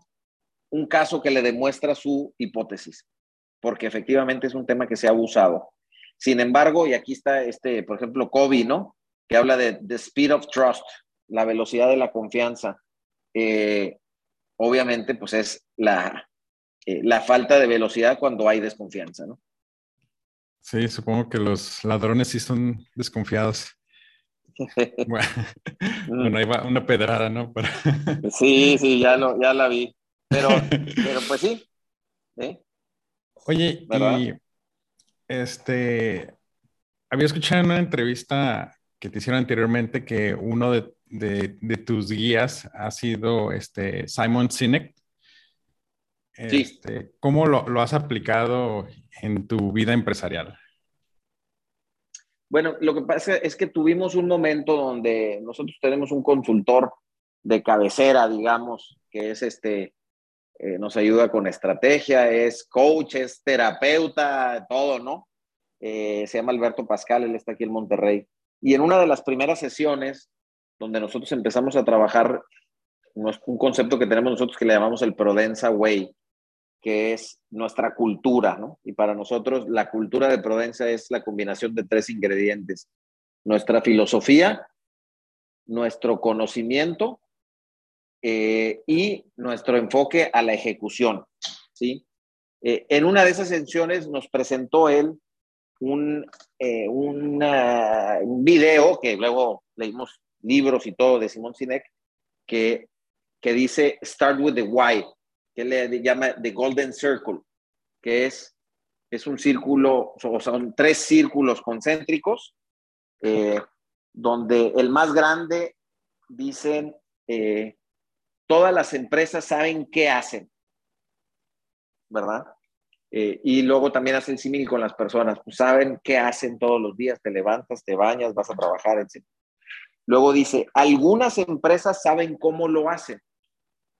un caso que le demuestra su hipótesis, porque efectivamente es un tema que se ha abusado. Sin embargo, y aquí está este, por ejemplo, Kobe, ¿no? Que habla de the speed of trust, la velocidad de la confianza. Eh, obviamente pues es la, eh, la falta de velocidad cuando hay desconfianza, ¿no? Sí, supongo que los ladrones sí son desconfiados. bueno, ahí va una pedrada, ¿no? sí, sí, ya, lo, ya la vi. Pero, pero pues sí. Oye, y este, había escuchado en una entrevista que te hicieron anteriormente que uno de de, tus guías ha sido este Simon Sinek. Este, ¿Cómo lo, has aplicado en tu vida empresarial? Bueno, lo que pasa es que tuvimos un momento donde nosotros tenemos un consultor de cabecera, digamos, que es este, eh, nos ayuda con estrategia, es coach, es terapeuta, todo, ¿no? Eh, se llama Alberto Pascal, él está aquí en Monterrey. Y en una de las primeras sesiones donde nosotros empezamos a trabajar un concepto que tenemos nosotros que le llamamos el Prodensa Way, que es nuestra cultura, ¿no? Y para nosotros la cultura de Prodensa es la combinación de tres ingredientes. Nuestra filosofía, nuestro conocimiento eh, y nuestro enfoque a la ejecución, ¿sí? Eh, en una de esas sesiones nos presentó él un, eh, un video que luego leímos libros y todo de Simon Sinek, que, que dice Start with the Why, que le llama The Golden Circle, que es, es un círculo, o son tres círculos concéntricos, eh, donde el más grande dicen, eh, todas las empresas saben qué hacen, ¿verdad? Eh, y luego también hacen símil con las personas, pues saben qué hacen todos los días, te levantas, te bañas, vas a trabajar, etc. Luego dice, algunas empresas saben cómo lo hacen,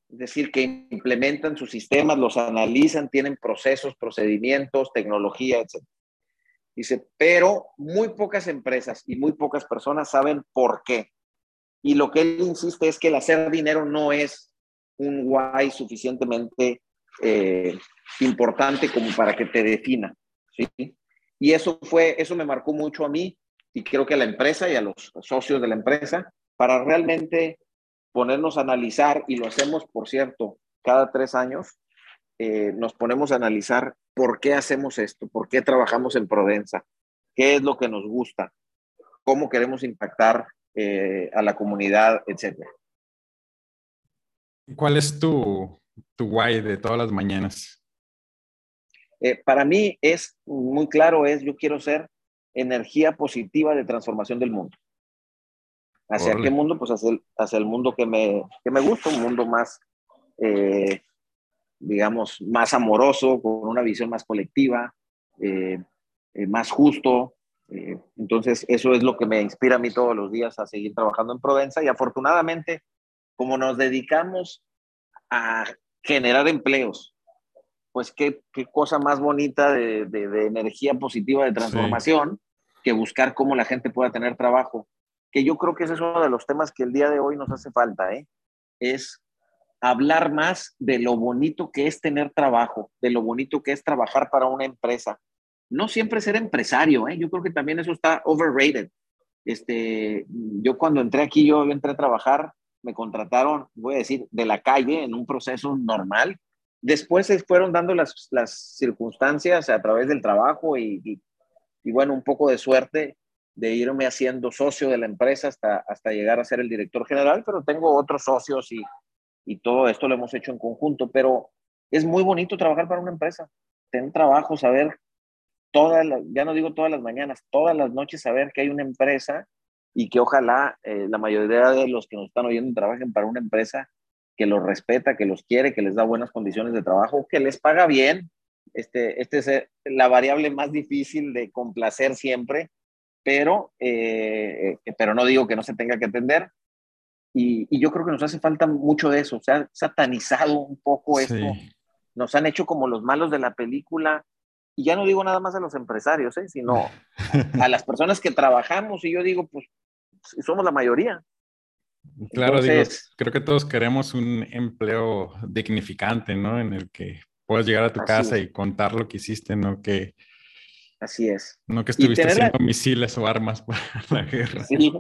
es decir, que implementan sus sistemas, los analizan, tienen procesos, procedimientos, tecnología, etc. Dice, pero muy pocas empresas y muy pocas personas saben por qué. Y lo que él insiste es que el hacer dinero no es un why suficientemente eh, importante como para que te defina. ¿sí? Y eso fue, eso me marcó mucho a mí y creo que a la empresa y a los socios de la empresa para realmente ponernos a analizar, y lo hacemos, por cierto, cada tres años, eh, nos ponemos a analizar por qué hacemos esto, por qué trabajamos en Prodensa, qué es lo que nos gusta, cómo queremos impactar eh, a la comunidad, etcétera. ¿Cuál es tu, tu why de todas las mañanas? Eh, para mí es muy claro, es yo quiero ser energía positiva de transformación del mundo. ¿Hacia qué mundo? Pues hacia el, hacia el mundo que me, que me gusta, un mundo más, eh, digamos, más amoroso, con una visión más colectiva, eh, más justo. Entonces, eso es lo que me inspira a mí todos los días a seguir trabajando en Provenza y afortunadamente, como nos dedicamos a generar empleos, pues qué, qué cosa más bonita de, de, energía positiva, de transformación, que buscar cómo la gente pueda tener trabajo. Que yo creo que ese es uno de los temas que el día de hoy nos hace falta, ¿eh? Es hablar más de lo bonito que es tener trabajo, de lo bonito que es trabajar para una empresa. No siempre ser empresario, ¿eh? Yo creo que también eso está overrated. Este, yo cuando entré aquí, yo entré a trabajar, me contrataron, voy a decir, de la calle en un proceso normal Después se fueron dando las, las circunstancias a través del trabajo y, y, bueno, un poco de suerte de irme haciendo socio de la empresa hasta, hasta llegar a ser el director general, pero tengo otros socios y, y todo esto lo hemos hecho en conjunto, pero es muy bonito trabajar para una empresa, tener trabajo, saber todas, ya no digo todas las mañanas, todas las noches saber que hay una empresa y que ojalá eh, la mayoría de los que nos están oyendo trabajen para una empresa que los respeta, que los quiere, que les da buenas condiciones de trabajo, que les paga bien. Este, este es eh, la variable más difícil de complacer siempre, pero, eh, pero no digo que no se tenga que atender. Y, y, yo creo que nos hace falta mucho de eso. Se ha satanizado un poco esto. Nos han hecho como los malos de la película. Y ya no digo nada más a los empresarios, sino a las personas que trabajamos. Y yo digo, pues somos la mayoría. Claro, digo, creo que todos queremos un empleo dignificante, ¿no? En el que puedas llegar a tu casa y contar lo que hiciste, ¿no? Que, así es. No que estuviste haciendo misiles o armas para la guerra. Sí,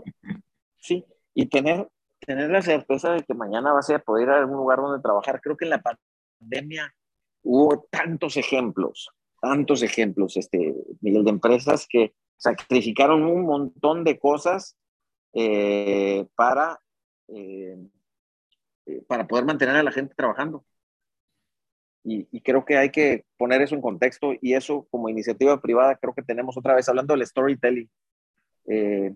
sí. Y tener, tener la certeza de que mañana vas a poder ir a algún lugar donde trabajar. Creo que en la pandemia hubo tantos ejemplos, tantos ejemplos, este, Miguel, de empresas que sacrificaron un montón de cosas eh, para eh, eh, para poder mantener a la gente trabajando. Y, creo que hay que poner eso en contexto y eso como iniciativa privada creo que tenemos otra vez hablando del storytelling. Eh,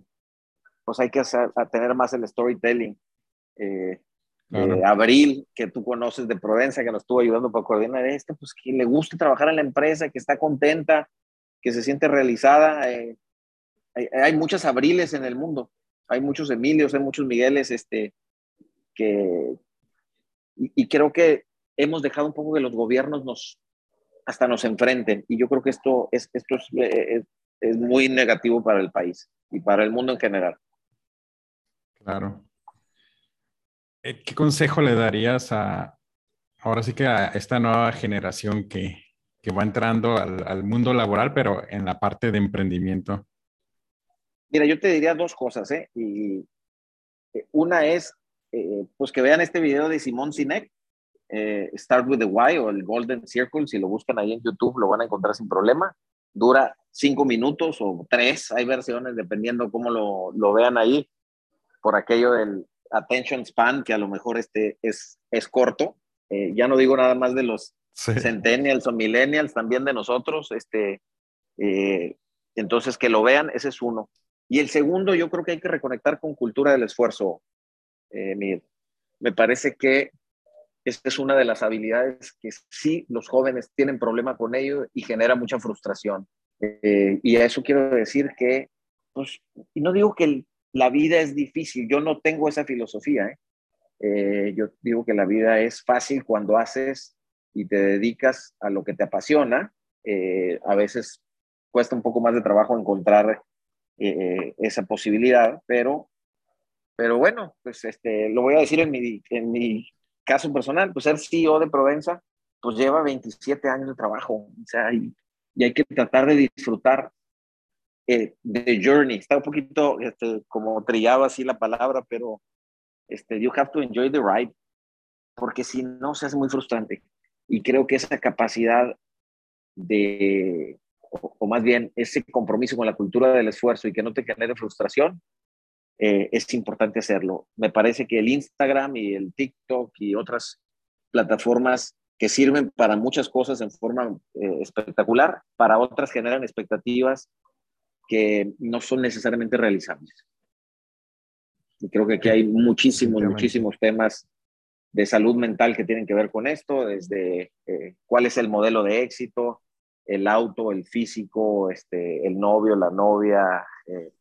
pues hay que hacer, tener más el storytelling. Abril, que tú conoces de Provenza, que nos estuvo ayudando para coordinar esto, pues que le gusta trabajar en la empresa, que está contenta, que se siente realizada. hay, hay, muchas Abriles en el mundo hay muchos Emilios, hay muchos Migueles, este, que, y, creo que hemos dejado un poco que los gobiernos nos, hasta nos enfrenten, y yo creo que esto es, esto es, eh, es, muy negativo para el país y para el mundo en general. Claro. Eh, ¿Qué consejo le darías a, ahora sí que a esta nueva generación que, que va entrando al, al, mundo laboral, pero en la parte de emprendimiento? Mira, yo te diría dos cosas, ¿eh? Y eh, una es, eh, pues que vean este video de Simón Sinek, eh, Start with the Why o el Golden Circle, si lo buscan ahí en YouTube lo van a encontrar sin problema. Dura cinco minutos o tres, hay versiones dependiendo cómo lo, lo vean ahí, por aquello del attention span, que a lo mejor este es, es corto. ya no digo nada más de los centennials o millennials, también de nosotros. Este, entonces, que lo vean, ese es uno. Y el segundo, yo creo que hay que reconectar con cultura del esfuerzo, eh, Me parece que esta es una de las habilidades que sí los jóvenes tienen problema con ello y genera mucha frustración. Eh, y a eso quiero decir que, pues, y no digo que la vida es difícil, yo no tengo esa filosofía. ¿eh? ¿eh? yo digo que la vida es fácil cuando haces y te dedicas a lo que te apasiona. a veces cuesta un poco más de trabajo encontrar eh, esa posibilidad, pero, pero bueno, pues este, lo voy a decir en mi, en mi caso personal, pues ser CEO de Provenza, pues lleva 27 años de trabajo, o sea, y, hay que tratar de disfrutar eh, de journey. Está un poquito este, como trillado así la palabra, pero este, you have to enjoy the ride, porque si no se hace muy frustrante. Y creo que esa capacidad de, o, más bien ese compromiso con la cultura del esfuerzo y que no te genere frustración, eh, es importante hacerlo. Me parece que el Instagram y el TikTok y otras plataformas que sirven para muchas cosas en forma eh, espectacular, para otras generan expectativas que no son necesariamente realizables. Y creo que aquí hay muchísimos, muchísimos temas de salud mental que tienen que ver con esto, desde eh, cuál es el modelo de éxito, el auto, el físico, este, el novio, la novia, eh,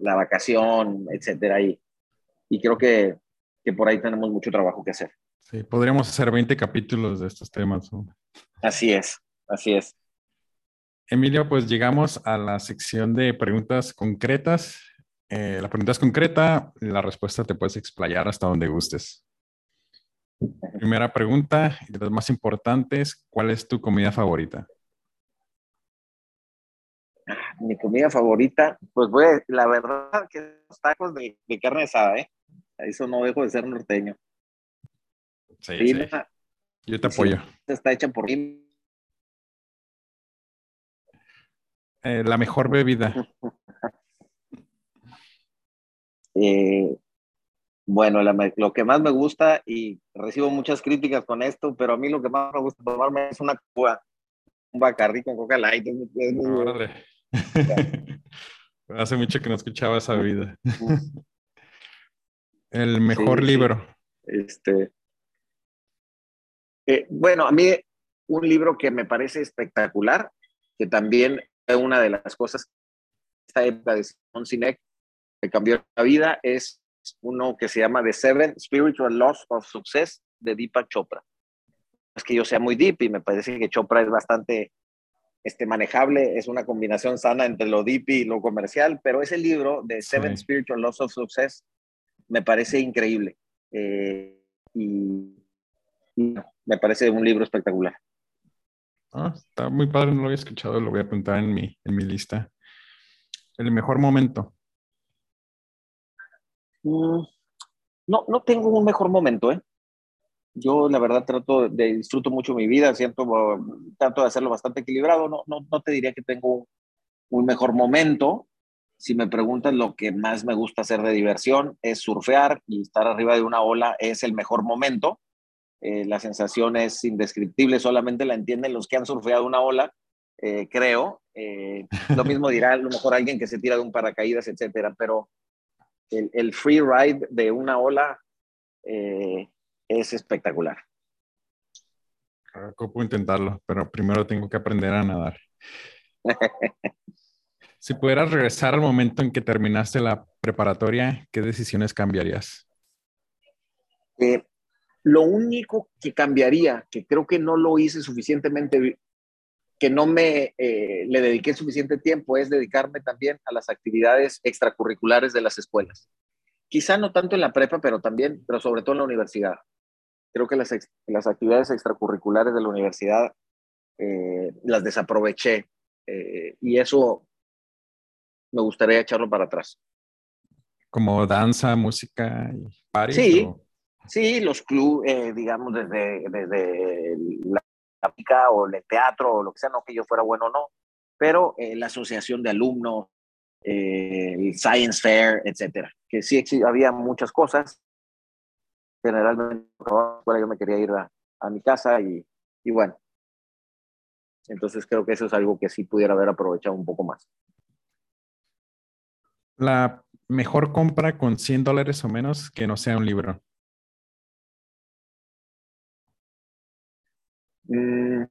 la vacación, etcétera. Y, y creo que, que, por ahí tenemos mucho trabajo que hacer. Sí, podríamos hacer 20 capítulos de estos temas. Así es, así es. Emilio, pues llegamos a la sección de preguntas concretas. Eh, la pregunta es concreta, la respuesta te puedes explayar hasta donde gustes. Primera pregunta, y de las más importantes, ¿cuál es tu comida favorita? mi comida favorita, pues voy a, la verdad que los tacos de, carne asada, ¿eh? Eso no dejo de ser norteño. Sí, sí. Yo te apoyo. está hecha por mí. Eh, la mejor bebida. eh, bueno, lo que más me gusta, y recibo muchas críticas con esto, pero a mí lo que más me gusta tomarme es una cuba, un bacardi con coca light. Hace mucho que no escuchaba esa vida. El mejor libro. Este. Eh, bueno, a mí un libro que me parece espectacular, que también una de las cosas esta época de Simon Sinek que cambió la vida, es uno que se llama The Seven Spiritual Laws of Success de Deepak Chopra. Es que yo sea muy deep y me parece que Chopra es bastante este, manejable, es una combinación sana entre lo deep y lo comercial, pero ese libro de Seven Spiritual Laws of Success me parece increíble. Eh, y, me parece un libro espectacular. Ah, está muy padre, no lo había escuchado, lo voy a apuntar en mi, en mi lista. El mejor momento. Mm, no, no tengo un mejor momento, ¿eh? yo la verdad trato de disfruto mucho mi vida, siento, trato de hacerlo bastante equilibrado, no, no, no te diría que tengo un mejor momento. Si me preguntas lo que más me gusta hacer de diversión es surfear y estar arriba de una ola es el mejor momento. Eh, la sensación es indescriptible, solamente la entienden los que han surfeado una ola, eh, creo. Eh, lo mismo dirá a lo mejor alguien que se tira de un paracaídas, etcétera, pero el, el free ride de una ola es espectacular. Puedo intentarlo, pero primero tengo que aprender a nadar. si pudieras regresar al momento en que terminaste la preparatoria, ¿qué decisiones cambiarías? Eh, lo único que cambiaría, que creo que no lo hice suficientemente, que no me eh, le dediqué suficiente tiempo, es dedicarme también a las actividades extracurriculares de las escuelas. Quizá no tanto en la prepa, pero también, pero sobre todo en la universidad creo que las, las actividades extracurriculares de la universidad eh, las desaproveché eh, y eso me gustaría echarlo para atrás. Como danza, música y paris, Sí, sí, los clubes, eh, digamos, desde, desde la música o el teatro o lo que sea, no que yo fuera bueno o no, pero la asociación de alumnos, el Science Fair, etcétera, que sí había muchas cosas generalmente yo me quería ir a, mi casa y, y, bueno. Entonces creo que eso es algo que sí pudiera haber aprovechado un poco más. La mejor compra con 100 dólares o menos que no sea un libro. Mm.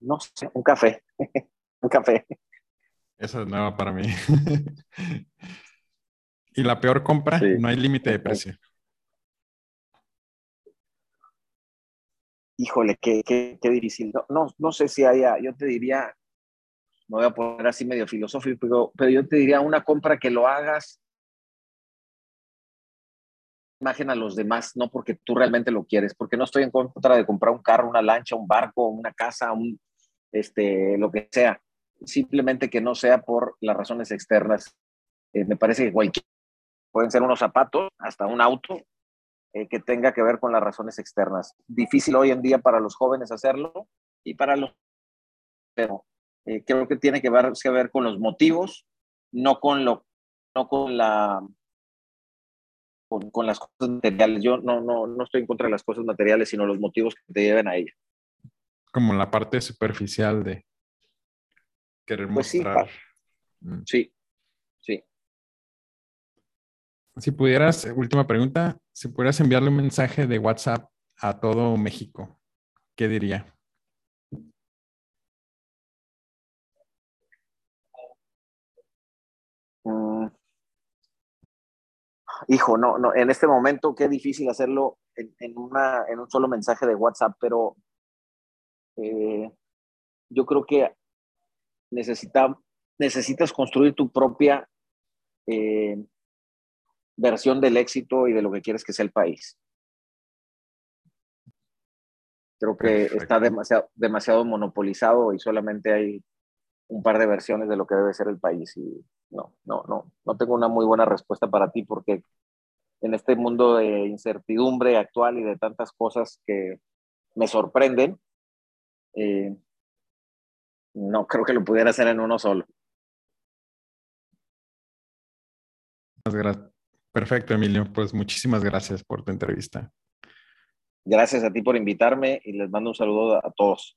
no sé, un café. un café. Esa es nueva para mí. Y la peor compra, no hay límite de precio. híjole, qué, qué, qué difícil. No, no, no, sé si haya, yo te diría, me voy a poner así medio filosófico, pero, pero yo te diría una compra que lo hagas imagen a los demás, no porque tú realmente lo quieres, porque no estoy en contra de comprar un carro, una lancha, un barco, una casa, un, este, lo que sea. Simplemente que no sea por las razones externas. Eh, me parece que cualquier, pueden ser unos zapatos, hasta un auto, eh, que tenga que ver con las razones externas. Difícil hoy en día para los jóvenes hacerlo y para los... Pero eh, creo que tiene que ver, que ver con los motivos, no con, lo, no con la con, las cosas materiales. Yo no, no, no estoy en contra de las cosas materiales, sino los motivos que te lleven a ella. Como la parte superficial de querer pues mostrar. Mm. Sí, sí, Si pudieras, última pregunta, si pudieras enviarle un mensaje de WhatsApp a todo México, ¿qué diría? Hijo, no, no, en este momento qué difícil hacerlo en, una, en un solo mensaje de WhatsApp, pero eh, yo creo que necesita, necesitas construir tu propia eh, versión del éxito y de lo que quieres que sea el país. Creo que está demasiado, demasiado monopolizado y solamente hay un par de versiones de lo que debe ser el país y no, no, no, no tengo una muy buena respuesta para ti porque en este mundo de incertidumbre actual y de tantas cosas que me sorprenden, eh, no creo que lo pudiera hacer en uno solo. Perfecto, Emilio. Pues muchísimas gracias por tu entrevista. Gracias a ti por invitarme y les mando un saludo a todos.